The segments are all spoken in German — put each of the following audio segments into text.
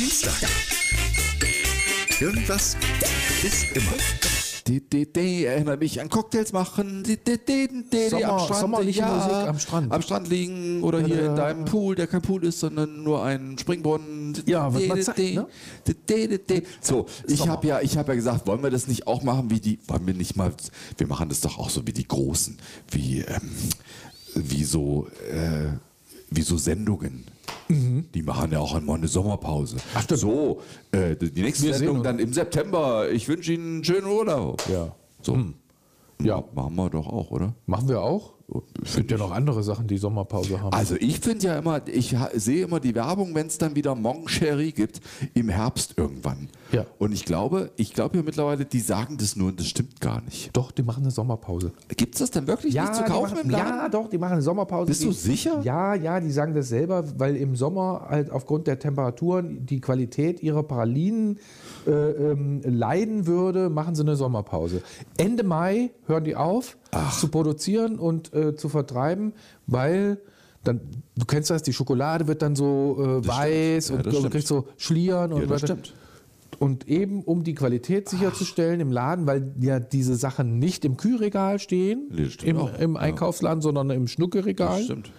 Dienstag. Irgendwas ist immer. Die, die, die, erinnert mich an Cocktails machen. Die, die, die, die, die, Sommer- am Strand, sommerliche Musik am Strand. Am Strand liegen oder hier in deinem Pool, der kein Pool ist, sondern nur ein Springbrunnen. Ja, was man sagt, ne? So, ich habe ja, ich habe ja gesagt, wollen wir das nicht auch machen wie die, wollen wir nicht mal, wir machen das doch auch so wie die Großen, wie, ähm, wie so, äh, wie so Sendungen. Die machen ja auch einmal eine Sommerpause. Mhm. Ach, stimmt. So, äh, die nächste Wir Sendung dann im September. Ich wünsche Ihnen einen schönen Urlaub. Ja. So. Ja. Machen wir doch auch, oder? Machen wir auch? Es gibt ja noch andere Sachen, die Sommerpause haben. Also ich finde ja immer, ich sehe immer die Werbung, wenn es dann wieder Mon Cherie gibt, im Herbst irgendwann. Ja. Und ich glaube, ich glaube ja mittlerweile, die sagen das nur und das stimmt gar nicht. Doch, die machen eine Sommerpause. Gibt es das denn wirklich nicht zu kaufen machen, im Laden? Ja, doch, die machen eine Sommerpause. Bist die, du sicher? Ja, ja, die sagen das selber, weil im Sommer halt aufgrund der Temperaturen die Qualität ihrer Pralinen äh, ähm, leiden würde, machen sie eine Sommerpause. Ende Mai hören die auf zu produzieren und äh, zu vertreiben, weil dann, du kennst das, die Schokolade wird dann so äh, weiß Ja, und stimmt. kriegst so Schlieren und Ja, das weiter. stimmt. Und eben um die Qualität sicherzustellen im Laden, weil ja diese Sachen nicht im Kühlregal stehen, stimmt im, im Ja. Einkaufsladen, sondern im Schnuckeregal, stimmt.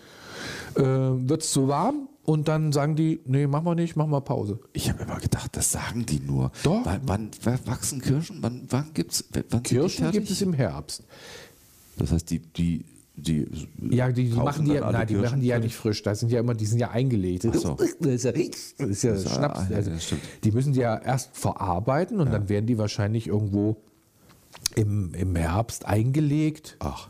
äh, wird es zu warm und dann sagen die, nee, machen wir nicht, machen wir Pause. Ich habe immer gedacht, das sagen die nur. Doch. Wann, wann, wachsen Kirschen? Wann, wann gibt's? Wann Kirschen gibt es im Herbst. Das heißt, die, die, die Ja, die, die machen die, ja, nein, die Kirschen machen die ja nicht frisch. Da sind ja immer, die sind ja eingelegt. Ach so. Das ist ja, das ist ja Das ist ja- Schnaps. ja, Also, die müssen die ja erst verarbeiten und dann werden die wahrscheinlich irgendwo im, im Herbst eingelegt. Ach.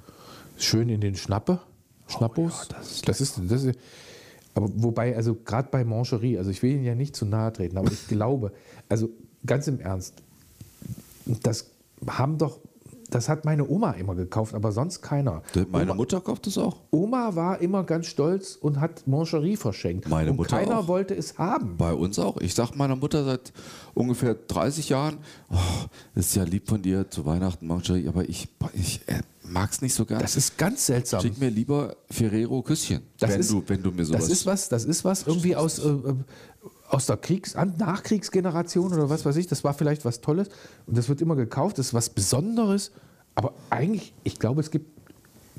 Schön in den Schnappe. Schnappos. ja, das ist das ist, das ist, aber wobei, also gerade bei Mancherie, also ich will Ihnen ja nicht zu nahe treten, aber ich glaube, also ganz im Ernst, das haben doch, das hat meine Oma immer gekauft, aber sonst keiner. Meine Oma, Mutter kauft das auch. Oma war immer ganz stolz und hat Mancherie verschenkt. Meine und Mutter keiner auch. wollte es haben. Bei uns auch. Ich sag meiner Mutter seit ungefähr 30 Jahren, oh, das ist ja lieb von dir zu Weihnachten, Mancherie, aber ich, ich äh, mag es nicht so gern. Das ist ganz seltsam. Schick mir lieber Ferrero Küsschen, Das wenn, ist- du, wenn du mir sowas... Das ist was, das ist was irgendwie aus, äh, äh, aus der Kriegs-, Nachkriegsgeneration oder was weiß ich. Das war vielleicht was Tolles und das wird immer gekauft. Das ist was Besonderes. Aber eigentlich, ich glaube, es gibt,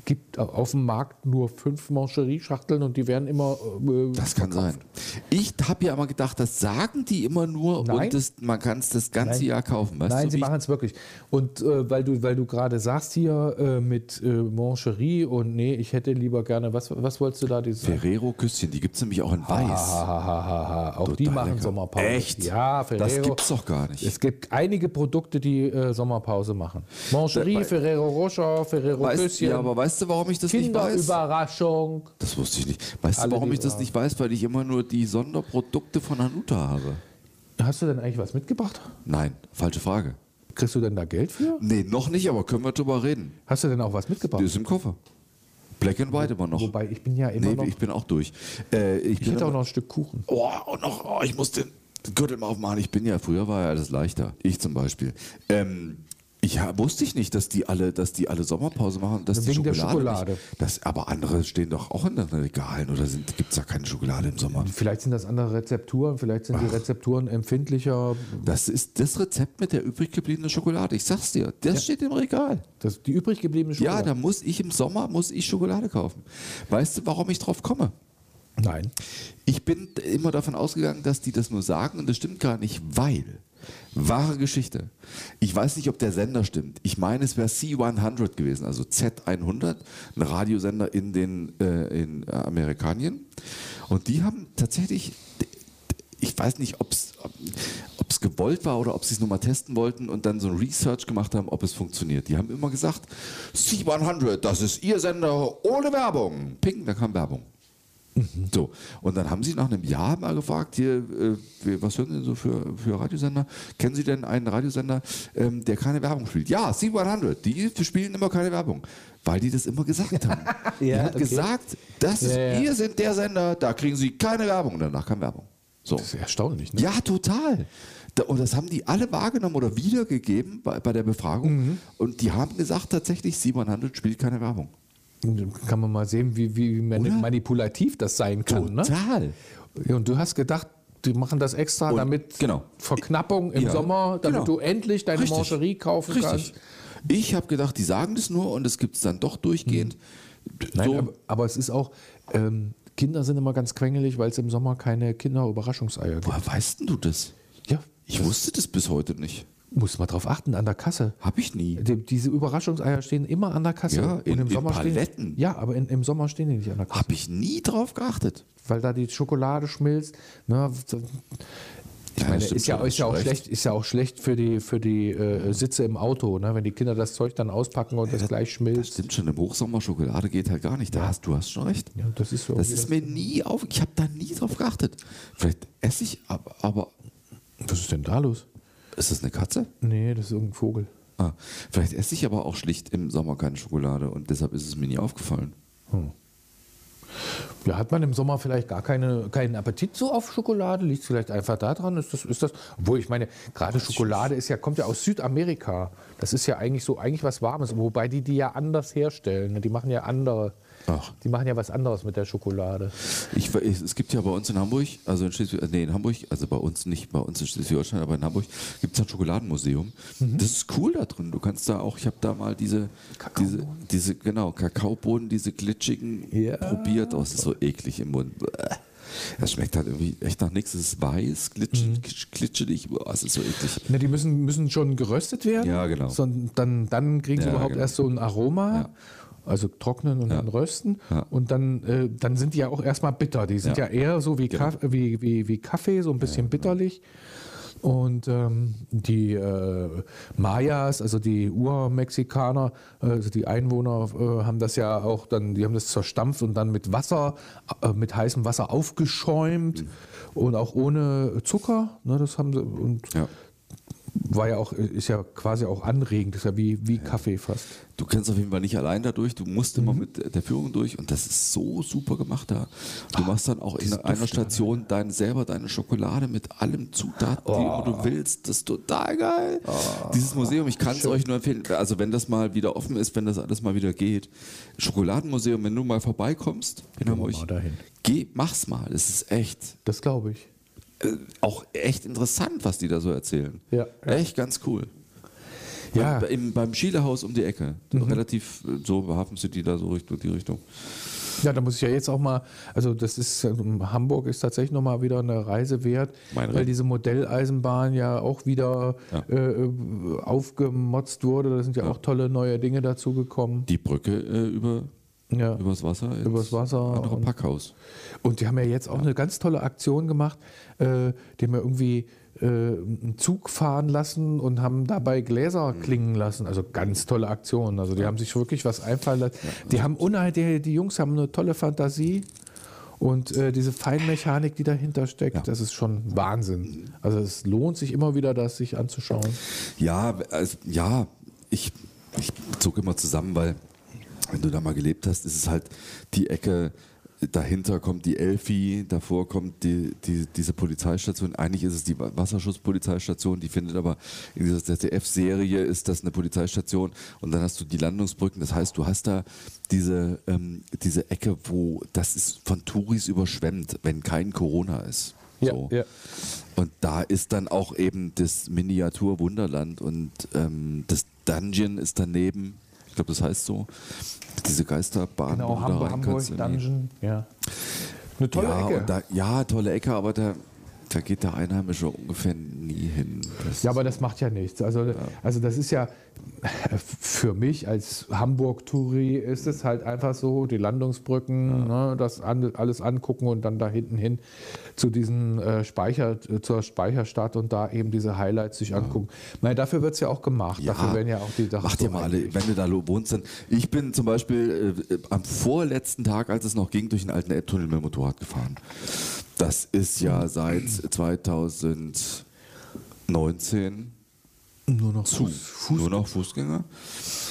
gibt auf dem Markt nur fünf Mancherie-Schachteln und die werden immer. Äh, Das kann sein. verkauft. Ich habe ja immer gedacht, das sagen die immer nur Nein. und das, man kann es das ganze Nein. Jahr kaufen. Weißt Nein, du, sie machen es wirklich. Und äh, weil du, weil du gerade sagst hier äh, mit äh, Mancherie und nee, ich hätte lieber gerne, was, was wolltest du da? Dieses Ferrero Küsschen, die gibt es nämlich auch in Weiß. Ha, ha, ha. Auch die Total machen lecker. Sommerpause. Echt? Ja, Ferrero. Das gibt's doch gar nicht. Es gibt einige Produkte, die äh, Sommerpause machen. Mancherie, Weil- Ferrero Rocher, Ferrero Küsschen, ja, aber weißt du, warum ich das nicht weiß? Kinderüberraschung. Das wusste ich nicht. Weißt Alle du, warum die ich das Überraschung. nicht weiß? Weil ich immer nur die Sonderprodukte von Hanuta habe. Hast du denn eigentlich was mitgebracht? Nein, falsche Frage. Kriegst du denn da Geld für? Nee, noch nicht, aber können wir drüber reden. Hast du denn auch was Die mitgebracht? ist im Koffer. Black and White immer noch. Wobei, ich bin ja immer nee, noch... ich bin auch durch. Äh, ich ich hätte auch noch ein Stück Kuchen. Oh, und noch, oh, ich muss den Gürtel mal aufmachen. Ich bin ja, früher war ja alles leichter. Ich zum Beispiel. Ähm, ich ha- wusste ich nicht, dass die alle, dass die alle Sommerpause machen, dass Wegen die der Schokolade. Schokolade. Nicht, das, aber andere stehen doch auch in den Regalen oder gibt es da keine Schokolade im Sommer? Vielleicht sind das andere Rezepturen, vielleicht sind die Rezepturen empfindlicher. Das ist das Rezept mit der übrig gebliebenen Schokolade. Ich sag's dir, das steht im Regal. Das, die übrig gebliebene Ja, Schokolade. da muss ich im Sommer muss ich Schokolade kaufen. Weißt du, warum ich drauf komme? Nein. Ich bin immer davon ausgegangen, dass die das nur sagen und das stimmt gar nicht, weil wahre Geschichte. Ich weiß nicht, ob der Sender stimmt. Ich meine, es wäre C100 gewesen, also Z100, ein Radiosender in den äh, in Amerikanien. Und die haben tatsächlich, ich weiß nicht, ob's, ob es gewollt war oder ob sie es nur mal testen wollten und dann so ein Research gemacht haben, ob es funktioniert. Die haben immer gesagt, C100, das ist ihr Sender ohne Werbung. Ping, da kam Werbung. So, und dann haben sie nach einem Jahr mal gefragt, hier, äh, was hören Sie denn so für, für Radiosender? Kennen Sie denn einen Radiosender, ähm, der keine Werbung spielt? Ja, C100, die spielen immer keine Werbung, weil die das immer gesagt haben. die Ja, haben okay. gesagt, das ist, Ja, ja. wir sind der Sender, da kriegen Sie keine Werbung, danach kam Werbung. So. Das ist erstaunlich, ne? Ja, total. Da- Und das haben die alle wahrgenommen oder wiedergegeben bei, bei der Befragung. Mhm. Und die haben gesagt, tatsächlich, C100 spielt keine Werbung. Dann Kann man mal sehen, wie, wie manipulativ das sein kann. Ne? Total. Ja, Und du hast gedacht, die machen das extra, Und- damit genau. Verknappung im Ja, Sommer, damit genau. du endlich deine Richtig. Mangerie kaufen Richtig. kannst. Ich habe gedacht, die sagen das nur und es gibt es dann doch durchgehend. Nein, so, aber, aber es ist auch, ähm, Kinder sind immer ganz quengelig, weil es im Sommer keine Kinderüberraschungseier gibt. woher weißt denn du das? Ja, Ich wusste das bis heute nicht. Muss man drauf achten, an der Kasse. Habe ich nie. Die, diese Überraschungseier stehen immer an der Kasse. Ja, Und in- im in Sommer Paletten. Stehen, ja, aber in, im Sommer stehen die nicht an der Kasse. Habe ich nie drauf geachtet. Weil da die Schokolade schmilzt. Ne, ich Ja, meine, ist ja, ist, ja auch schlecht, ist ja auch schlecht für die, für die äh, Sitze im Auto, ne? wenn die Kinder das Zeug dann auspacken und das gleich Das schmilzt. stimmt schon, im Hochsommer Schokolade geht halt gar nicht. Da hast, du hast schon recht. Ja, das ist so. Das ist mir nie auf. Ich habe da nie drauf geachtet. Vielleicht esse ich, aber, aber Was ist denn da los? Ist das eine Katze? Nee, das ist irgendein Vogel. Ah, vielleicht esse ich aber auch schlicht im Sommer keine Schokolade und deshalb ist es mir nie aufgefallen. Ja, hat man im Sommer vielleicht gar keine, keinen Appetit so auf Schokolade? Liegt es vielleicht einfach daran? Ist das, ist das, obwohl ich meine, gerade Schokolade ist ja, kommt ja aus Südamerika. Das ist ja eigentlich so eigentlich was Warmes, wobei die die ja anders herstellen. ne? Die machen ja andere. Ach. Die machen ja was anderes mit der Schokolade. Ich, es gibt ja bei uns in Hamburg, also in Schleswig, nee, in Hamburg, also bei uns nicht, bei uns in Schleswig-Holstein, aber in Hamburg gibt es ein Schokoladenmuseum. Mhm. Das ist cool da drin. Du kannst da auch, ich habe da mal diese, diese, diese, genau, Kakaobohnen, diese glitschigen Ja. probiert. Oh, es ist so eklig im Mund. Das schmeckt halt irgendwie echt nach nichts. Es ist weiß, glitsch, Mhm. glitschig. Boah, es ist so eklig. Ne, die müssen, müssen schon geröstet werden. Ja, genau. So, dann, dann kriegen sie Ja, überhaupt genau. erst so ein Aroma. Ja. Also trocknen und dann rösten. Ja. Und dann, äh, dann sind die ja auch erstmal bitter. Die sind ja, Ja. Genau. eher so wie, Kaff, wie, wie, wie Kaffee, so ein bisschen bitterlich. Und ähm, die äh, Mayas, also die Urmexikaner, äh, also die Einwohner, äh, haben das ja auch dann, die haben das zerstampft und dann mit Wasser, äh, mit heißem Wasser aufgeschäumt und auch ohne Zucker. Ne, das haben sie und Ja. War ja auch, ist ja quasi auch anregend, ist ja wie, wie Kaffee fast. Du kannst auf jeden Fall nicht allein da durch, du musst Mhm. immer mit der Führung durch und das ist so super gemacht da. Du machst dann auch in diese einer Station dein, selber deine Schokolade mit allem Zutaten, die Oh. du willst. Das ist total geil. Dieses Museum, ich kann es euch nur empfehlen. Also wenn das mal wieder offen ist, wenn das alles mal wieder geht. Schokoladenmuseum, wenn du mal vorbeikommst in Hamburg, geh, mach's mal. Es ist echt, Das glaube ich. Äh, auch echt interessant, was die da so erzählen. Ja. Echt ganz cool. Ja. Beim, im, beim Schielehaus um die Ecke. Mhm. Relativ äh, so Hafen City da so Richtung die Richtung. Ja, da muss ich ja jetzt auch mal, also das ist, ähm, Hamburg ist tatsächlich nochmal wieder eine Reise wert, Meine weil diese Modelleisenbahn ja auch wieder Ja. äh, äh, aufgemotzt wurde. Da sind ja, auch tolle neue Dinge dazugekommen. Die Brücke äh, über Ja. übers Wasser. Übers Wasser Andere und- Packhaus. Und die haben ja jetzt auch eine ganz tolle Aktion gemacht. Äh, die haben ja irgendwie äh, einen Zug fahren lassen und haben dabei Gläser klingen lassen. Also ganz tolle Aktion. Also die haben sich wirklich was einfallen lassen. Die haben unheimlich, die, die Jungs haben eine tolle Fantasie. Und äh, diese Feinmechanik, die dahinter steckt, Ja. das ist schon Wahnsinn. Also es lohnt sich immer wieder, das sich anzuschauen. Ja, also, ja, ich, ich zog immer zusammen, weil wenn du da mal gelebt hast, ist es halt die Ecke, dahinter kommt die Elfi, davor kommt die, die, diese Polizeistation. Eigentlich ist es die Wasserschutzpolizeistation, die findet aber in dieser ZDF-Serie ist das eine Polizeistation und dann hast du die Landungsbrücken. Das heißt, du hast da diese, ähm, diese Ecke, wo das ist von Touris überschwemmt, wenn kein Corona ist. So. ja. Und da ist dann auch eben das Miniatur Wunderland und ähm, das Dungeon ist daneben. Ich glaube, das heißt so. Diese Geisterbahn. Genau, Hamburg, Hamburg Dungeon. Ja. Eine tolle ja, Ecke. Da, ja, tolle Ecke, aber da, da geht der Einheimische ungefähr nie hin. Das Ja, aber das macht ja nichts. Also, also das ist ja für mich als Hamburg-Touri ist es halt einfach so, die Landungsbrücken, ne, das an, alles angucken und dann da hinten hin zu diesen äh, Speicher, zur Speicherstadt und da eben diese Highlights sich angucken. Nein, dafür wird es ja auch gemacht. dafür werden ja auch die Sachen Mach dir so mal alle, wenn du da wohnst, dann. Ich bin zum Beispiel äh, am vorletzten Tag, als es noch ging, durch den alten Elbtunnel mit dem Motorrad gefahren. Das ist ja seit 2019 Nur noch zu. Nur noch Fußgänger.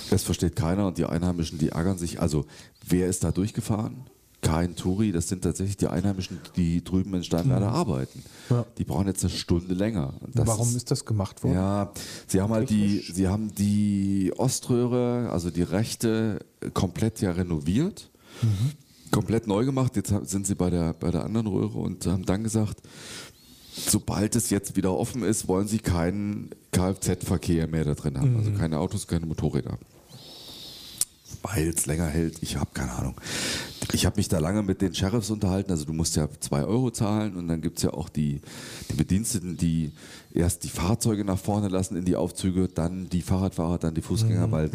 Das versteht keiner und die Einheimischen, die ärgern sich. Also, wer ist da durchgefahren? Kein Touri, das sind tatsächlich die Einheimischen, die drüben in Steinwerder arbeiten. Ja. Die brauchen jetzt eine Stunde länger. Warum ist das gemacht worden? ja, sie haben halt die, sie haben die Oströhre, also die rechte, komplett ja renoviert, komplett neu gemacht. Jetzt sind sie bei der, bei der anderen Röhre und haben dann gesagt, sobald es jetzt wieder offen ist, wollen sie keinen Kfz-Verkehr mehr da drin haben. Also keine Autos, keine Motorräder. Weil es länger hält, ich habe keine Ahnung. Ich habe mich da lange mit den Sheriffs unterhalten. Also du musst ja zwei Euro zahlen und dann gibt es ja auch die, die Bediensteten, die erst die Fahrzeuge nach vorne lassen in die Aufzüge, dann die Fahrradfahrer, dann die Fußgänger, weil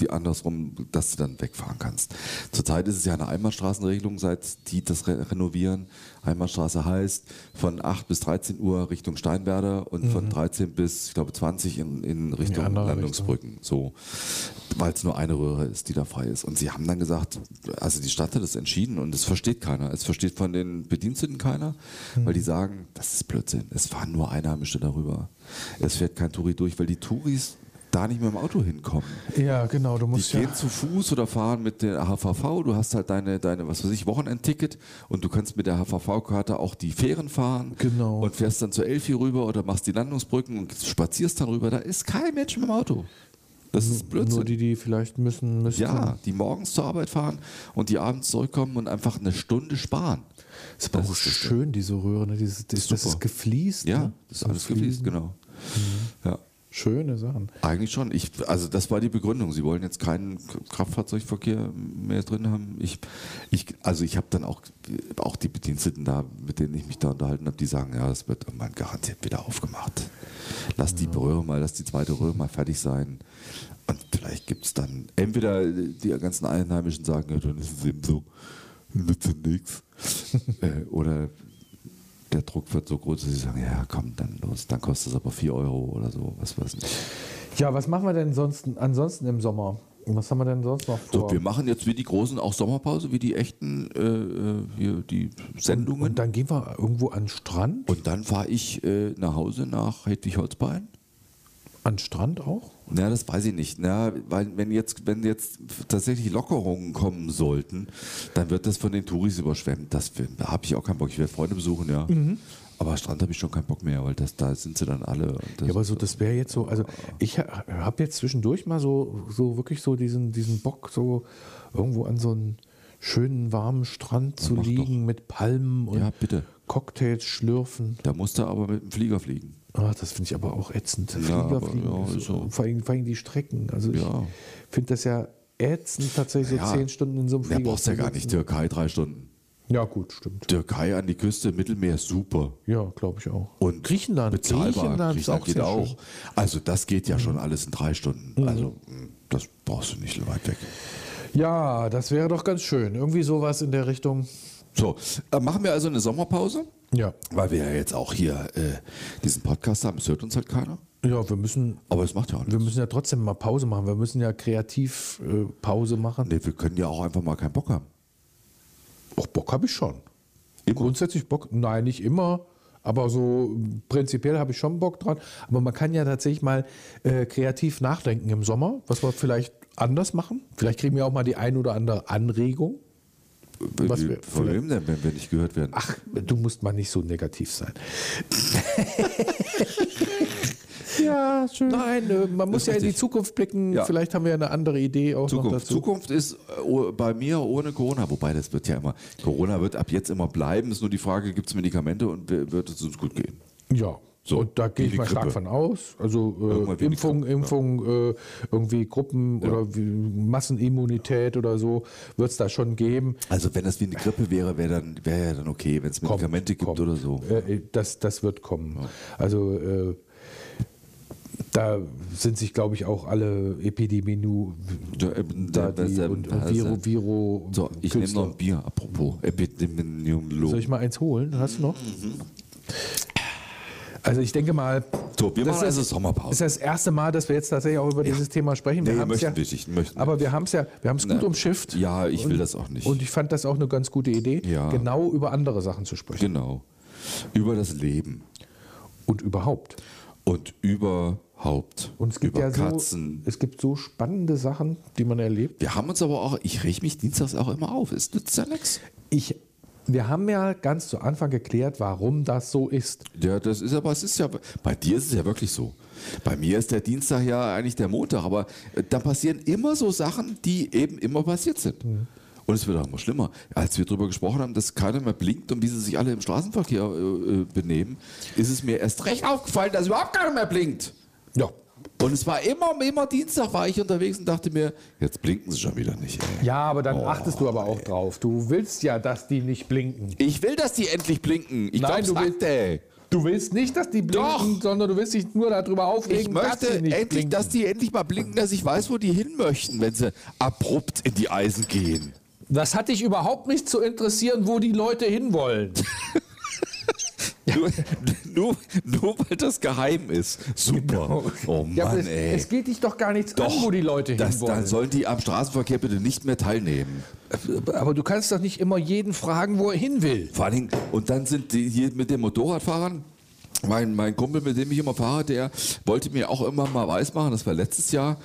die andersrum, dass du dann wegfahren kannst. Zurzeit ist es ja eine Einbahnstraßenregelung, seit die das re renovieren. Einbahnstraße heißt von 8 bis 13 Uhr Richtung Steinwerder und von 13 bis, ich glaube, 20 in, in Richtung andere Landungsbrücken. So, weil es nur eine Röhre ist, die da frei ist. Und sie haben dann gesagt, also die Stadt hat es entschieden und es versteht keiner. Es versteht von den Bediensteten keiner, weil die sagen, das ist Blödsinn. Es fahren nur Einheimische darüber. Es fährt kein Touri durch, weil die Touris da nicht mit dem Auto hinkommen. Ja, genau. Du Die musst ja. gehen zu Fuß oder fahren mit der HVV. Du hast halt deine, deine was weiß ich, Wochenendticket und du kannst mit der HVV-Karte auch die Fähren fahren. Genau. Und fährst dann zur Elfi rüber oder machst die Landungsbrücken und spazierst dann rüber. Da ist kein Mensch mit dem Auto. Das ist Blödsinn. Nur die, die vielleicht müssen, müssen. ja, die morgens zur Arbeit fahren und die abends zurückkommen und einfach eine Stunde sparen. Ist aber Das auch ist das schön, diese Röhre. Ne? Dieses, das, das ist gefliest. Ja, ne? das ist alles gefließt, genau. Ja. Schöne Sachen. Eigentlich schon. Ich, also das war die Begründung. Sie wollen jetzt keinen Kraftfahrzeugverkehr mehr drin haben. Ich, ich, also ich habe dann auch, auch die Bediensteten da, mit denen ich mich da unterhalten habe, die sagen, ja, das wird irgendwann garantiert wieder aufgemacht. Lass die Röhre mal, lass die zweite Röhre mal fertig sein. Und vielleicht gibt es dann, entweder die ganzen Einheimischen sagen, ja, dann ist es eben so, nützt nichts. Äh, Oder der Druck wird so groß, dass sie sagen, ja komm, dann los, dann kostet es aber 4 Euro oder so, was weiß ich. Ja, was machen wir denn sonst, ansonsten im Sommer? Was haben wir denn sonst noch vor? So, wir machen jetzt wie die Großen auch Sommerpause, wie die echten äh, äh, hier die Sendungen. Und dann gehen wir irgendwo an den Strand? Und dann fahre ich äh, nach Hause nach Hedwig-Holzbein. An den Strand auch? Na, das weiß ich nicht. Na, weil wenn jetzt, wenn jetzt tatsächlich Lockerungen kommen sollten, dann wird das von den Touris überschwemmt. Das da habe ich auch keinen Bock. Ich werde Freunde besuchen, ja. Aber Strand habe ich schon keinen Bock mehr, weil das, da sind sie dann alle. Ja, aber so, das wäre jetzt so, also ich habe jetzt zwischendurch mal so, so wirklich so diesen, diesen Bock, so irgendwo an so einen schönen warmen Strand zu liegen mit Palmen und Ja, bitte. Cocktails schlürfen. da musst du aber mit dem Flieger fliegen. Ah, das finde ich aber auch ätzend. Ja, Flieger aber fliegen, ja, so. vor, allem, vor allem die Strecken. Also Ja. ich finde das ja ätzend, tatsächlich so Ja, zehn Stunden in so einem Da Flieger brauchst du ja gar nicht. Türkei drei Stunden. Ja, gut, stimmt. Türkei an die Küste, Mittelmeer, super. Ja, glaube ich auch. Und Griechenland, bezahlbar. Griechenland, ist auch geht auch. schön. Also das geht ja schon alles in drei Stunden. Also mh, das brauchst du nicht so weit weg. Ja, das wäre doch ganz schön. Irgendwie sowas in der Richtung. So, äh, machen wir also eine Sommerpause, Ja. weil wir ja jetzt auch hier äh, diesen Podcast haben. Es hört uns halt keiner. Ja, wir müssen, Aber es macht ja auch wir nichts. müssen ja trotzdem mal Pause machen. Wir müssen ja kreativ äh, Pause machen. Nee, wir können ja auch einfach mal keinen Bock haben. Auch Bock habe ich schon. Immer? Grundsätzlich Bock, nein, nicht immer. Aber so prinzipiell habe ich schon Bock dran. Aber man kann ja tatsächlich mal äh, kreativ nachdenken im Sommer, was wir vielleicht anders machen. Vielleicht kriegen wir auch mal die ein oder andere Anregung. Was wir Von wem denn, wenn wir nicht gehört werden? Ach, du musst mal nicht so negativ sein. ja, schön. Nein, äh, man muss ja in die richtig. Zukunft blicken. Ja. Vielleicht haben wir ja eine andere Idee auch noch Zukunft. dazu. Zukunft ist äh, oh- bei mir ohne Corona, wobei das wird ja immer, Corona wird ab jetzt immer bleiben, ist nur die Frage, gibt es Medikamente und wi- wird es uns gut gehen? Ja. So, und da gehe ich die mal stark Grippe. von aus. Also äh, die Impfung, Grippe, Impfung, äh, irgendwie Gruppen oder wie Massenimmunität oder so wird es da schon geben. Also wenn das wie eine Grippe wäre, wäre dann wäre ja dann okay, wenn es Kommt, Medikamente gibt kommt. oder so. Äh, das, das wird kommen. Also äh, da sind sich, glaube ich, auch alle Epidemien Ja, äh, da das, die, ähm, und, und Viro, Viro So, ich nehme noch ein Bier, apropos Epidemiologe. Soll ich mal eins holen? Hast du noch? Mhm. Also ich denke mal, So, wir das machen ist- also Sommerpause. ist das erste Mal, dass wir jetzt tatsächlich auch über dieses Thema sprechen. Wir Nee, möchten ja, nicht, möchten wir aber nicht. wir haben es ja, wir haben es gut umschifft. Ja, ich will das auch nicht. Und ich fand das auch eine ganz gute Idee, Ja. genau über andere Sachen zu sprechen. genau. Über das Leben Und überhaupt. und überhaupt. Und es gibt über ja so, Katzen. es gibt so spannende Sachen, die man erlebt. Wir haben uns aber auch, ich reg mich dienstags auch immer auf. Es nützt ja nichts. Ich, wir haben ja ganz zu Anfang geklärt, warum das so ist. Ja, das ist aber, es ist ja, bei dir ist es ja wirklich so. Bei mir ist der Dienstag ja eigentlich der Montag, aber äh, da passieren immer so Sachen, die eben immer passiert sind. Und es wird auch immer schlimmer. Als wir darüber gesprochen haben, dass keiner mehr blinkt und wie sie sich alle im Straßenverkehr äh, äh, benehmen, ist es mir erst recht aufgefallen, dass überhaupt keiner mehr blinkt. Ja. Und es war immer, immer Dienstag war ich unterwegs und dachte mir, jetzt blinken sie schon wieder nicht. Ey. Ja, aber dann achtest du aber auch drauf. Du willst ja, dass die nicht blinken. Ich will, dass die endlich blinken. Ich Nein, glaub's du willst- nicht, ey. Du willst nicht, dass die blinken, Doch. sondern du willst dich nur darüber aufregen, Ich möchte dass sie nicht endlich, blinken. dass die endlich mal blinken, dass ich weiß, wo die hin möchten, wenn sie abrupt in die Eisen gehen. Das hat dich überhaupt nicht zu interessieren, wo die Leute hinwollen. Nur, nur, nur weil das geheim ist. Super. Oh Mann, Ja, es, ey. es geht dich doch gar nichts an, wo die Leute das, hinwollen. Dann sollen die am Straßenverkehr bitte nicht mehr teilnehmen. aber du kannst doch nicht immer jeden fragen, wo er hin will. Vor allen Dingen, und dann sind die hier mit den Motorradfahrern. Mein, mein Kumpel, mit dem ich immer fahre, der wollte mir auch immer mal weismachen, das war letztes Jahr,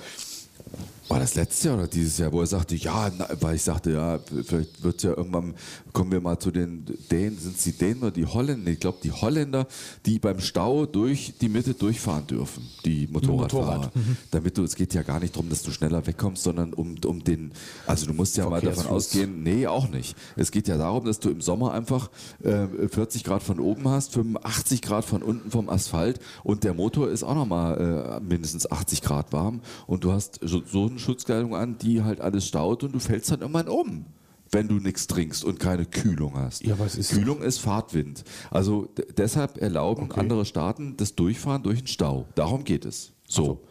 war das letztes Jahr oder dieses Jahr, wo er sagte, ja, na, weil ich sagte, ja, vielleicht wird es ja irgendwann, kommen wir mal zu den Dänen, sind es die Dänen oder die Holländer? Ich glaube, die Holländer, die beim Stau durch die Mitte durchfahren dürfen, die Motorradfahrer. Motorrad. Damit du, es geht ja gar nicht darum, dass du schneller wegkommst, sondern um, um den, also du musst ja mal davon ausgehen, nee, auch nicht. Es geht ja darum, dass du im Sommer einfach äh, 40 Grad von oben hast, 85 Grad von unten vom Asphalt und der Motor ist auch nochmal äh, mindestens 80 Grad warm und du hast so, so eine Schutzkleidung an, die halt alles staut und du fällst dann irgendwann um. Wenn du nichts trinkst und keine Kühlung hast. Ja, es ist- Kühlung ist Fahrtwind. Also deshalb erlauben andere Staaten das Durchfahren durch den Stau. Darum geht es. So.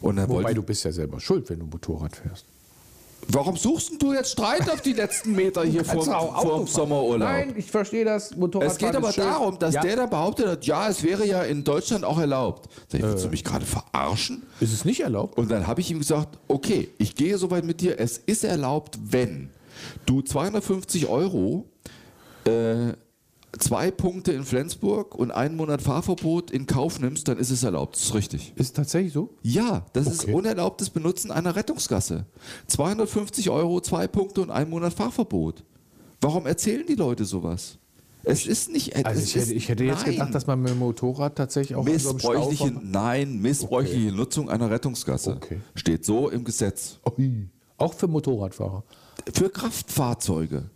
Und dann Wobei wollte, du bist ja selber schuld, wenn du Motorrad fährst. Warum suchst du jetzt Streit auf die letzten Meter hier vor, vor. Sommerurlaub? Nein, ich verstehe das. Motorrad Es geht aber darum, dass der da behauptet hat, ja, es wäre ja in Deutschland auch erlaubt. Sag ich, Äh. willst du mich gerade verarschen? Ist es nicht erlaubt? Und dann habe ich ihm gesagt, okay, ich gehe soweit mit dir. Es ist erlaubt, wenn du 250 Euro, äh, zwei Punkte in Flensburg und einen Monat Fahrverbot in Kauf nimmst, dann ist es erlaubt. Das ist richtig. Ist es tatsächlich so? Ja, das ist Okay. unerlaubtes Benutzen einer Rettungsgasse. 250 Euro, zwei Punkte und einen Monat Fahrverbot. Warum erzählen die Leute sowas? Es ist nicht Also ich hätte, ist- ich hätte jetzt nein. gedacht, dass man mit dem Motorrad tatsächlich auch so Missbräuchliche, Stau nein, missbräuchliche Nutzung einer Rettungsgasse. Okay. Steht so im Gesetz. Ui. Auch für Motorradfahrer. Für Kraftfahrzeuge.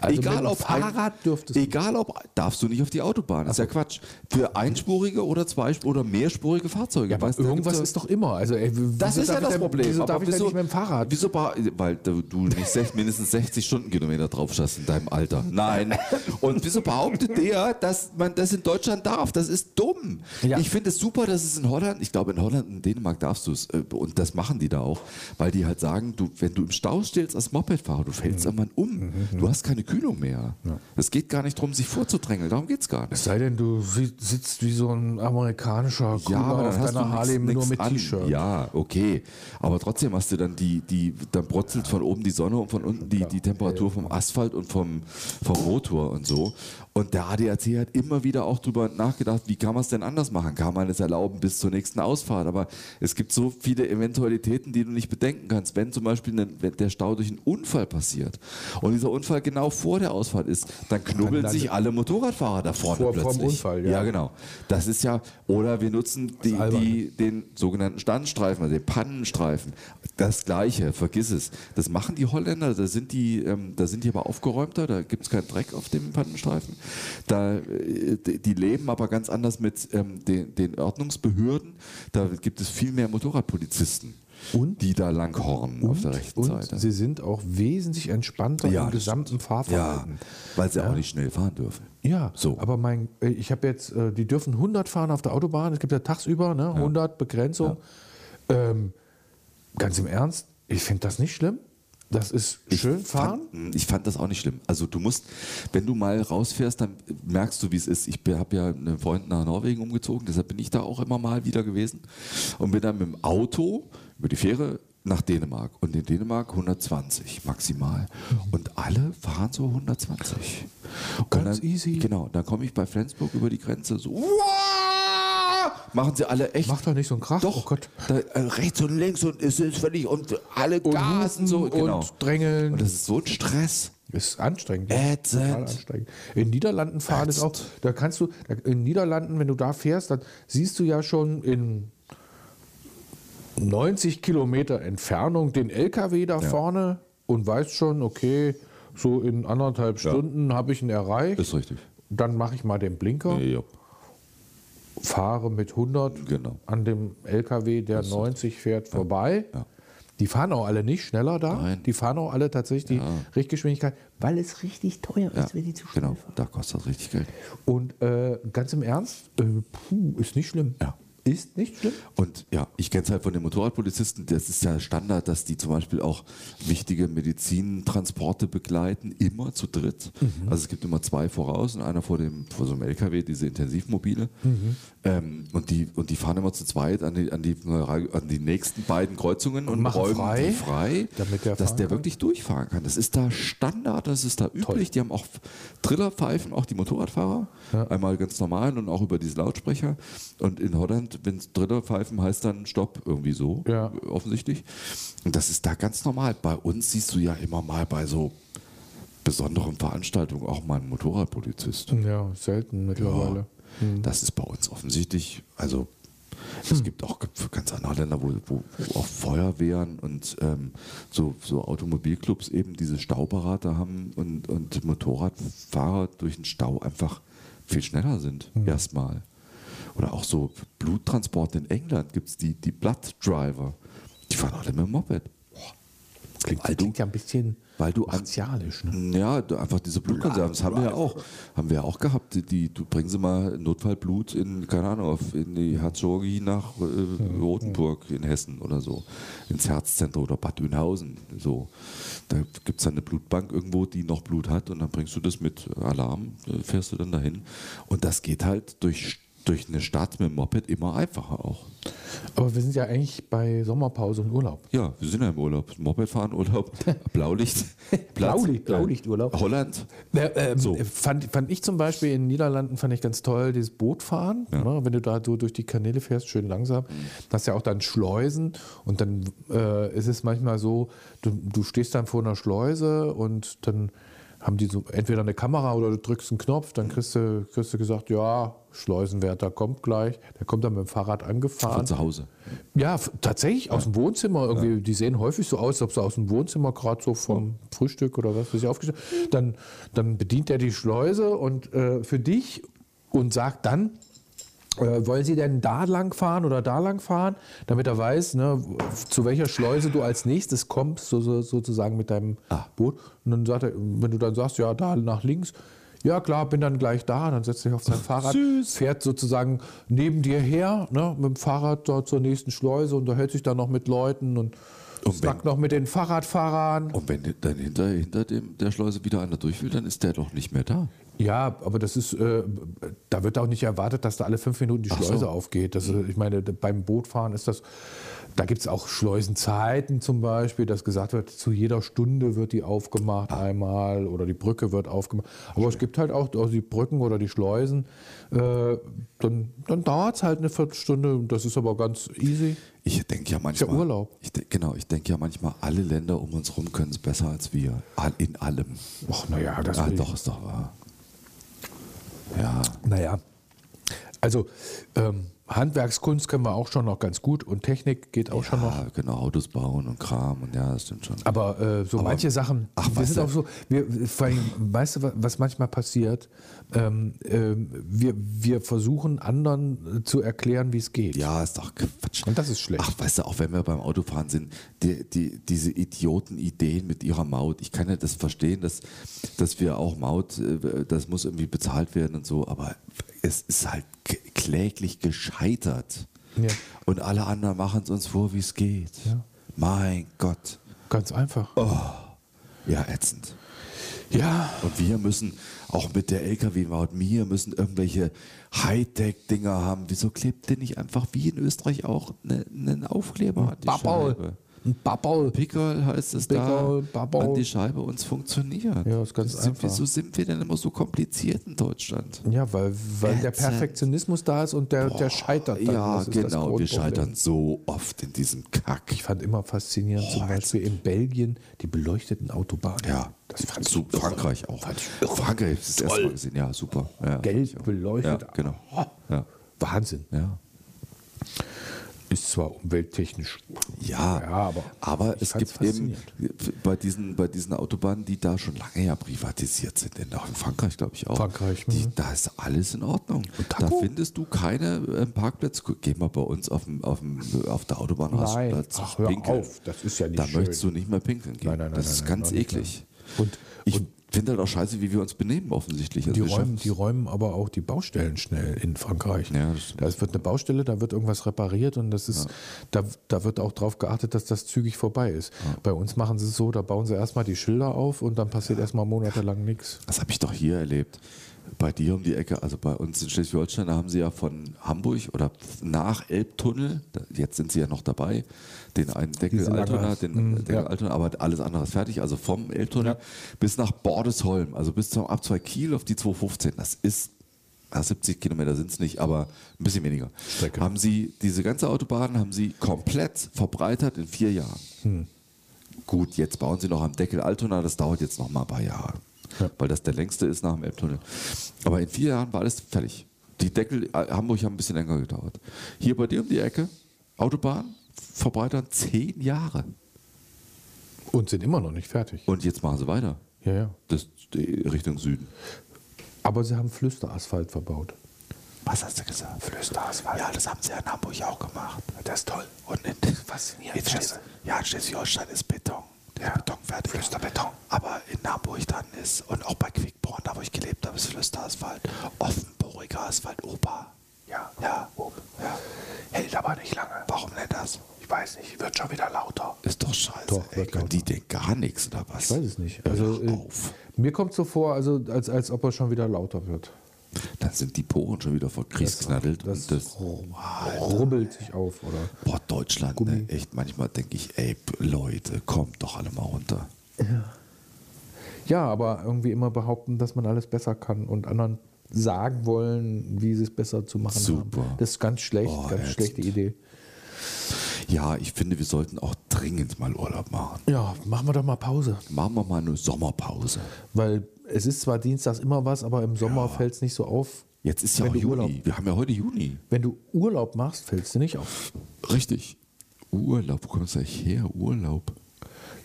Also egal ob Fahrrad dürftest du. Egal ob darfst du nicht auf die Autobahn. Das ist ja Quatsch. Für einspurige oder zweisp- oder mehrspurige Fahrzeuge. Ja, Weißt da irgendwas ist doch immer. Also, ey, Das wieso ist ja das Problem. Wieso darf ich denn nicht mit dem Fahrrad? Wieso, weil du nicht mindestens 60 Stundenkilometer drauf schaffst in deinem Alter. Nein. Und wieso behauptet der, dass man das in Deutschland darf? Das ist dumm. Ja. Ich finde es super, dass es in Holland, ich glaube in Holland und Dänemark darfst du es. äh, Und das machen die da auch. Weil die halt sagen, du, wenn du im Stau stehst als Mopedfahrer, du Mhm. fällst irgendwann um. Du hast keine Kühlung mehr. Es geht gar nicht darum, sich vorzudrängeln. Darum geht es gar nicht. Es sei denn, du si- sitzt wie so ein amerikanischer Cooler Ja, aber dann auf hast deiner du Harley nix, nur mit. T-Shirt. Ja, okay. Aber trotzdem hast du dann die, die, dann brutzelt von oben die Sonne und von unten die, die Temperatur vom Asphalt und vom, vom Motor und so. Und der ADAC hat immer wieder auch drüber nachgedacht, wie kann man es denn anders machen? Kann man es erlauben bis zur nächsten Ausfahrt? Aber es gibt so viele Eventualitäten, die du nicht bedenken kannst. Wenn zum Beispiel ne- wenn der Stau durch einen Unfall passiert und dieser Unfall genau vor der Ausfahrt ist, dann knubbeln dann- sich alle Motorradfahrer da vorne Vor- plötzlich. Unfall, ja. ja, genau. Das ist ja, oder wir nutzen die, die, den sogenannten Standstreifen, also den Pannenstreifen. Das Gleiche, vergiss es. Das machen die Holländer, da sind die, ähm, da sind die aber aufgeräumter, da gibt es keinen Dreck auf dem Pannenstreifen. Da, äh, die leben aber ganz anders mit ähm, den, den Ordnungsbehörden. Da gibt es viel mehr Motorradpolizisten, Und? die da langhornen auf der rechten Und Seite. sie sind auch wesentlich entspannter Ja, im gesamten Ja, Fahrverhalten. weil sie auch nicht schnell fahren dürfen. Ja, So. aber mein, äh, ich habe jetzt, äh, die dürfen 100 fahren auf der Autobahn. Es gibt ja tagsüber ne, 100 Begrenzung. Ähm, ganz im Ernst, ich finde das nicht schlimm. Das ist schön fahren. Fand, ich fand das auch nicht schlimm. Also du musst, wenn du mal rausfährst, dann merkst du, wie es ist. Ich habe ja einen Freund nach Norwegen umgezogen, deshalb bin ich da auch immer mal wieder gewesen und bin dann mit dem Auto über die Fähre nach Dänemark und in Dänemark 120 maximal und alle fahren so 120. Und Ganz dann, easy. Genau, dann komme ich bei Flensburg über die Grenze so. "Uah!" Machen sie alle echt. Macht doch nicht so einen Krach. Doch, Oh Gott. Da, äh, rechts und links und es ist völlig und alle Und gasen so. Genau. und drängeln. Und das ist so ein Stress. Ist anstrengend. Ätzend. Total anstrengend. In Niederlanden fahren ist auch, da kannst du, in Niederlanden, wenn du da fährst, dann siehst du ja schon in 90 Kilometer Entfernung den LKW da vorne und weiß schon, okay, so in anderthalb Stunden habe ich ihn erreicht. Ist richtig. Dann mache ich mal den Blinker, Ja. Fahre mit 100 Genau. an dem LKW, der 90 fährt, vorbei. Ja. Die fahren auch alle nicht schneller da. Nein. Die fahren auch alle tatsächlich die Richtgeschwindigkeit, weil es richtig teuer Ja, ist, wenn die zu schnell genau, fahren. da kostet das richtig Geld. Und äh, ganz im Ernst, äh, puh, ist nicht schlimm. Ja. Ist nicht schlimm. Und ja, ich kenne es halt von den Motorradpolizisten, das ist ja Standard, dass die zum Beispiel auch wichtige Medizintransporte begleiten, immer zu dritt. Also es gibt immer zwei voraus und einer vor dem vor so einem LKW, diese Intensivmobile. Ähm, und, die, und die fahren immer zu zweit an die, an die, an die nächsten beiden Kreuzungen und, machen räumen frei, die frei, damit der dass der kann. wirklich durchfahren kann. Das ist da Standard, das ist da üblich. Die haben auch Trillerpfeifen, auch die Motorradfahrer. Einmal ganz normal und auch über diese Lautsprecher. Und in Holland, wenn es Trillerpfeifen heißt, dann Stopp, irgendwie so, Ja. offensichtlich. Und das ist da ganz normal. Bei uns siehst du ja immer mal bei so besonderen Veranstaltungen auch mal einen Motorradpolizist. Ja, selten mittlerweile. Das ist bei uns offensichtlich, also es gibt auch ganz andere Länder, wo, wo, wo auch Feuerwehren und ähm, so, so Automobilclubs eben diese Stauberater haben und, und Motorradfahrer durch den Stau einfach viel schneller sind, erstmal. Oder auch so Bluttransport in England gibt es die, die Blood Driver. Die fahren alle mit dem Moped. Klingt, Weil du- klingt ja ein bisschen weil du martialisch. Ne? Ja, einfach diese Blutkonserven, das haben wir ja auch. Haben wir ja auch gehabt. Die, die, du bringen sie mal Notfallblut in, keine Ahnung, auf, in die Herzchirurgie nach äh, Rotenburg in Hessen oder so. Ins Herzzentrum oder Bad Oeynhausen. So. Da gibt es dann eine Blutbank irgendwo, die noch Blut hat und dann bringst du das mit Alarm, äh, fährst du dann dahin. Und das geht halt durch, durch eine Stadt mit dem Moped immer einfacher auch. Aber wir sind ja eigentlich bei Sommerpause und Urlaub. Ja, wir sind ja im Urlaub. Mopedfahren, Urlaub, Blaulicht. Blaulicht- äh, Blaulichturlaub. Holland. Ja, ähm, So. fand, fand ich zum Beispiel in den Niederlanden fand ich ganz toll, dieses Bootfahren. Ne, wenn du da so durch die Kanäle fährst, schön langsam, hast ja auch dann Schleusen und dann äh, ist es manchmal so, du, du stehst dann vor einer Schleuse und dann haben die so entweder eine Kamera oder du drückst einen Knopf, dann kriegst du, kriegst du gesagt, ja, Schleusenwärter kommt gleich. Der kommt dann mit dem Fahrrad angefahren. Von zu Hause. Ja, tatsächlich aus dem Wohnzimmer. Irgendwie, Die sehen häufig so aus, als ob sie aus dem Wohnzimmer gerade so vom Frühstück oder was weiß ich aufgestellt dann, dann bedient er die Schleuse und äh, für dich und sagt dann, äh, wollen Sie denn da lang fahren oder da lang fahren, damit er weiß, ne, zu welcher Schleuse du als nächstes kommst, so, so, sozusagen mit deinem Boot. Und dann sagt er, wenn du dann sagst, ja, da nach links, ja klar, bin dann gleich da, dann setzt sich auf sein Fahrrad, fährt sozusagen neben dir her, ne, mit dem Fahrrad dort zur nächsten Schleuse, unterhält sich dann noch mit Leuten und, Und snackt noch mit den Fahrradfahrern. Und wenn dann hinter, hinter dem, der Schleuse wieder einer durch will, dann ist der doch nicht mehr da. Ja, aber das ist, äh, da wird auch nicht erwartet, dass da alle fünf Minuten die Ach so. Schleuse aufgeht. Das, äh, ich meine, beim Bootfahren ist das, da gibt es auch Schleusenzeiten zum Beispiel, dass gesagt wird, zu jeder Stunde wird die aufgemacht einmal oder die Brücke wird aufgemacht. Aber es gibt halt auch also die Brücken oder die Schleusen, äh, dann, dann dauert es halt eine Viertelstunde. Das ist aber ganz easy. Ich denke ja manchmal. Urlaub. Ich de genau, ich denke ja manchmal, alle Länder um uns herum können es besser als wir. In allem. Ach, naja, das ah, doch, ist doch wahr. Ja. Naja, also ähm, Handwerkskunst können wir auch schon noch ganz gut und Technik geht auch schon noch. ja, genau, Autos bauen und Kram und ja, das stimmt schon. Aber äh, so manche Sachen, ach, wir weißt sind du- auch so, wir, vor allem, weißt du, wa- was manchmal passiert? Ähm, ähm, wir, wir versuchen anderen äh, zu erklären, wie es geht. Ja, ist doch Quatsch. Und das ist schlecht. Ach, weißt du, auch wenn wir beim Autofahren sind, die, die, diese Idioten-Ideen mit ihrer Maut, ich kann ja das verstehen, dass, dass wir auch Maut, äh, das muss irgendwie bezahlt werden und so, aber es ist halt kläglich gescheitert. Ja. Und alle anderen machen es uns vor, wie es geht. Ja. Mein Gott. Ganz einfach. Oh. Ja, ätzend. Ja, Und wir müssen auch mit der LKW-Maut, wir müssen irgendwelche Hightech-Dinger haben. Wieso klebt denn nicht einfach wie in Österreich auch ne- einen Aufkleber an die. Scheibe? Ein Babau. Pickerl heißt es Pickerl, da Babau. an die Scheibe und es funktioniert. Ja, ist ganz sind, einfach. Wieso sind wir denn immer so kompliziert in Deutschland? Ja, weil, weil der. Perfektionismus da ist und der, der scheitert dann. ja, ist genau. Wir scheitern so oft in diesem Kack. Ich fand immer faszinierend, zum Beispiel in Belgien, die beleuchteten Autobahnen. Ja, das fand ich super. Frankreich auch. Frankreich habe ich das erste Mal gesehen. Ja, super. Ja, ich Gelb beleuchtet. Ja, genau. Oh, Ja. Wahnsinn. ja. Ist zwar umwelttechnisch. Ja, Ja, aber aber es gibt eben bei diesen, bei diesen Autobahnen, die da schon lange ja privatisiert sind, in, auch in Frankreich glaube ich auch. Frankreich, die, mhm. Da ist alles in Ordnung. Da findest du keine ähm, Parkplätze. Geh mal bei uns auf, dem, auf, dem, auf der Autobahn Nein, Rastplatz ach, hör pinkeln. auf, das ist ja nicht Da schön. möchtest du nicht mehr pinkeln gehen. Nein, nein, nein, das ist ganz eklig. Und- ich und- finde halt auch scheiße, wie wir uns benehmen offensichtlich. Die Also wir räumen, die räumen aber auch die Baustellen schnell in Frankreich. Ja, da wird eine Baustelle, da wird irgendwas repariert und das ist, da, da wird auch darauf geachtet, dass das zügig vorbei ist. Bei uns machen sie es so, da bauen sie erstmal die Schilder auf und dann passiert erstmal monatelang nichts. Das habe ich doch hier erlebt. Bei dir um die Ecke, also bei uns in Schleswig-Holstein, da haben sie ja von Hamburg oder nach Elbtunnel, jetzt sind sie ja noch dabei, den einen Deckel Altona, den Mhm, Deckel ja. Altona, aber alles andere ist fertig, also vom Elbtunnel bis nach Bordesholm, also bis zum Abzweig Kiel auf die 215. Das ist na, 70 Kilometer sind es nicht, aber ein bisschen weniger. Strecke. Haben sie diese ganze Autobahn haben sie komplett verbreitert in vier Jahren. Hm. Gut, jetzt bauen sie noch am Deckel Altona, das dauert jetzt noch mal ein paar Jahre, Ja. weil das der längste ist nach dem Elbtunnel. Aber in vier Jahren war alles fertig. Die Deckel äh, Hamburg haben ein bisschen länger gedauert. Hier bei dir um die Ecke, Autobahn, verbreitern zehn Jahre. Und sind immer noch nicht fertig. Und jetzt machen sie weiter. Ja, ja. Das die Richtung Süden. Aber sie haben Flüsterasphalt verbaut. Was hast du gesagt? Flüsterasphalt. Ja, das haben sie ja in Hamburg auch gemacht. Das ist toll. Und in, Faszinierend. in Schleswig- ja, in Schleswig-Holstein ist Beton. Der ist Beton fertig. Flüsterbeton. Aber in Hamburg dann ist, und auch bei Quickborn, da wo ich gelebt habe, ist Flüsterasphalt. Offenporiger Asphalt, Opa. Ja, Ja. ja. Hält aber nicht lange. Warum denn das? Ich weiß nicht, wird schon wieder lauter. Ist doch scheiße. Doch, Ey, können die denn gar nichts oder was? Ich weiß es nicht. Also, äh, auf. mir kommt so vor, also, als, als ob er schon wieder lauter wird. Dann sind die Poren schon wieder verkriegsknaddelt. Das, und das, rubbelt sich auf, oder? boah, Deutschland, ne, echt, manchmal denke ich, ey, Leute, kommt doch alle mal runter. Ja, aber irgendwie immer behaupten, dass man alles besser kann und anderen sagen wollen, wie sie es besser zu machen Super. haben. Das ist ganz schlecht, Oh, ganz schlechte Idee. Ja, ich finde, wir sollten auch dringend mal Urlaub machen. Ja, machen wir doch mal Pause. Machen wir mal eine Sommerpause. Weil es ist zwar dienstags immer was, aber im Sommer fällt es nicht so auf. Jetzt ist ja auch du Juni. Urlaub- Wir haben ja heute Juni. Wenn du Urlaub machst, fällt es dir nicht auf. Richtig. Urlaub, wo kommt das eigentlich her? Urlaub.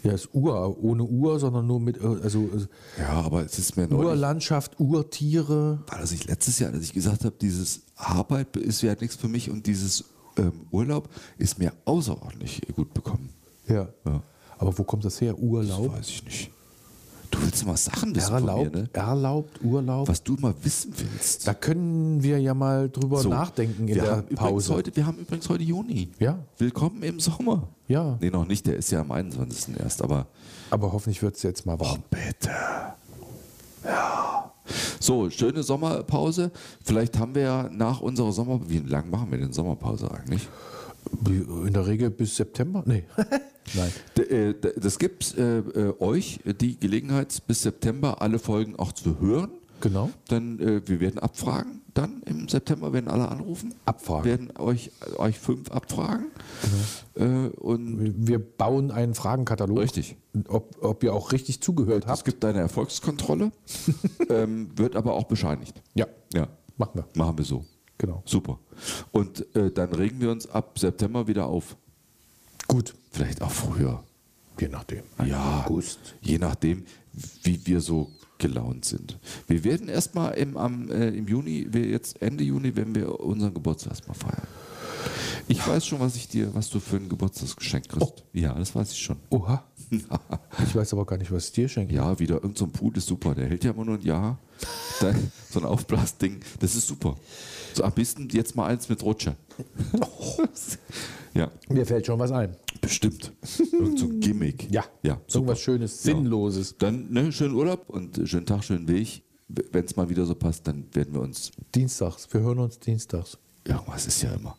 Ja, ist Ur, ohne Uhr, sondern nur mit, also äh, Ja, aber es ist mir neulich, Urlandschaft, Urtiere. war das nicht letztes Jahr, als ich gesagt habe, dieses Arbeit ist ja nichts für mich und dieses ähm, Urlaub ist mir außerordentlich gut bekommen. Ja. Ja. Aber wo kommt das her? Das Urlaub? weiß ich nicht. Du willst mal Sachen wissen von mir, Erlaubt, ne? erlaubt, Urlaub. Was du mal wissen willst. Da können wir ja mal drüber So, nachdenken in wir der Pause. Heute, wir haben übrigens heute Juni. Ja. Willkommen im Sommer. Ja. Nee, noch nicht, der ist ja am 21. erst, aber Aber hoffentlich wird es jetzt mal warm. bitte. Ja. So, schöne Sommerpause. Vielleicht haben wir ja nach unserer Sommerpause, wie lange machen wir denn Sommerpause eigentlich? In der Regel bis September? Nee. Nein. Äh, das gibt äh, äh, euch die Gelegenheit, bis September alle Folgen auch zu hören. Genau. Dann, äh, wir werden abfragen. Dann im September werden alle anrufen. Abfragen. Werden euch, euch fünf abfragen. Äh, und Wir bauen einen Fragenkatalog. Richtig. Ob, ob ihr auch richtig zugehört es habt. gibt eine Erfolgskontrolle, ähm, wird aber auch bescheinigt. Ja, Ja, machen wir. machen wir so. Genau. Super. Und äh, dann regen wir uns ab September wieder auf. Gut. Vielleicht auch früher. Je nachdem. Ja, August. je nachdem, wie wir so gelaunt sind. Wir werden erstmal im, am, äh, im Juni, wir jetzt Ende Juni, wenn wir unseren Geburtstag erstmal feiern. Ich weiß schon, was ich dir, was du für ein Geburtstagsgeschenk kriegst. Oh. Ja, das weiß ich schon. Oha. Ich weiß aber gar nicht, was ich dir schenke. Ja, wieder irgendein so Pool ist super. Der hält ja immer nur ein Jahr. So ein Aufblasding, das ist super. So am besten jetzt mal eins mit Rutsche. ja, Mir fällt schon was ein. bestimmt. Irgend so ein Gimmick. Ja. ja. Irgendwas Schönes, Ja. Sinnloses. Dann ne, schönen Urlaub und schönen Tag, schönen Weg. Wenn es mal wieder so passt, dann werden wir uns. Dienstags. Wir hören uns dienstags. Irgendwas ist ja immer.